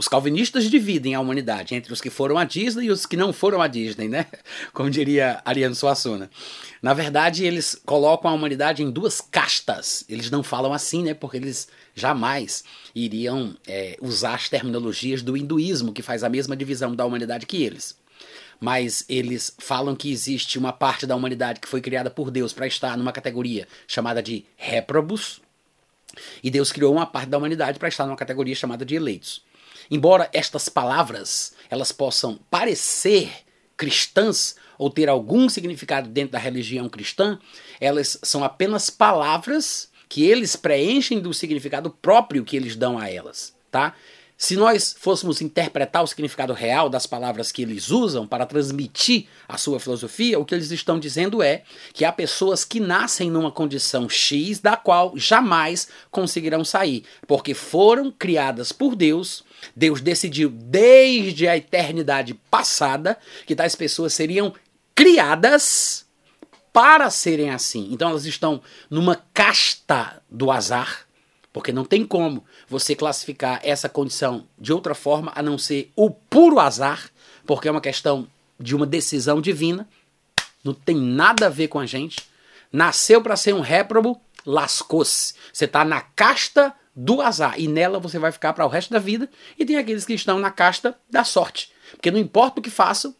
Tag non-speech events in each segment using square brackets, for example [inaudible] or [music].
Os calvinistas dividem a humanidade entre os que foram à Disney e os que não foram à Disney, né? [laughs] Como diria Ariano Suassuna. Na verdade, eles colocam a humanidade em duas castas. Eles não falam assim, né? Porque eles jamais iriam é, usar as terminologias do hinduísmo, que faz a mesma divisão da humanidade que eles. Mas eles falam que existe uma parte da humanidade que foi criada por Deus para estar numa categoria chamada de réprobos, e Deus criou uma parte da humanidade para estar numa categoria chamada de eleitos. Embora estas palavras elas possam parecer cristãs ou ter algum significado dentro da religião cristã, elas são apenas palavras que eles preenchem do significado próprio que eles dão a elas, tá? Se nós fôssemos interpretar o significado real das palavras que eles usam para transmitir a sua filosofia, o que eles estão dizendo é que há pessoas que nascem numa condição X da qual jamais conseguirão sair, porque foram criadas por Deus. Deus decidiu desde a eternidade passada que tais pessoas seriam criadas para serem assim. Então elas estão numa casta do azar porque não tem como você classificar essa condição de outra forma a não ser o puro azar, porque é uma questão de uma decisão divina, não tem nada a ver com a gente. Nasceu para ser um réprobo, lascou-se. Você está na casta do azar e nela você vai ficar para o resto da vida. E tem aqueles que estão na casta da sorte, porque não importa o que façam,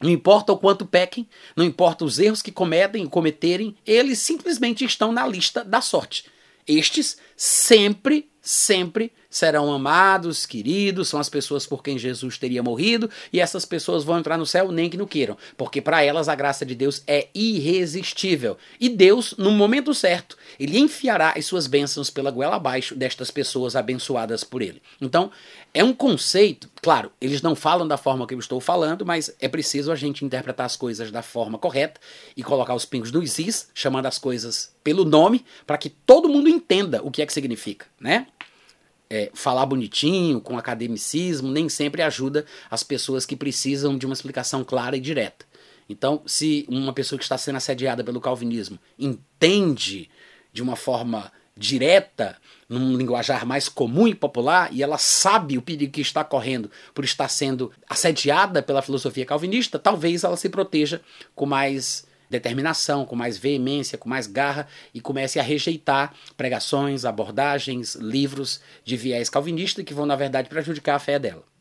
não importa o quanto pequem, não importa os erros que cometem cometerem, eles simplesmente estão na lista da sorte. Estes sempre, sempre serão amados, queridos, são as pessoas por quem Jesus teria morrido, e essas pessoas vão entrar no céu nem que não queiram, porque para elas a graça de Deus é irresistível. E Deus, no momento certo, ele enfiará as suas bênçãos pela goela abaixo destas pessoas abençoadas por ele. Então, é um conceito, claro, eles não falam da forma que eu estou falando, mas é preciso a gente interpretar as coisas da forma correta e colocar os pingos nos is, chamando as coisas pelo nome, para que todo mundo entenda o que é que significa, né? É, falar bonitinho, com academicismo, nem sempre ajuda as pessoas que precisam de uma explicação clara e direta. Então, se uma pessoa que está sendo assediada pelo calvinismo entende de uma forma direta, num linguajar mais comum e popular, e ela sabe o perigo que está correndo por estar sendo assediada pela filosofia calvinista, talvez ela se proteja com mais determinação, com mais veemência, com mais garra e comece a rejeitar pregações, abordagens, livros de viés calvinista que vão, na verdade, prejudicar a fé dela.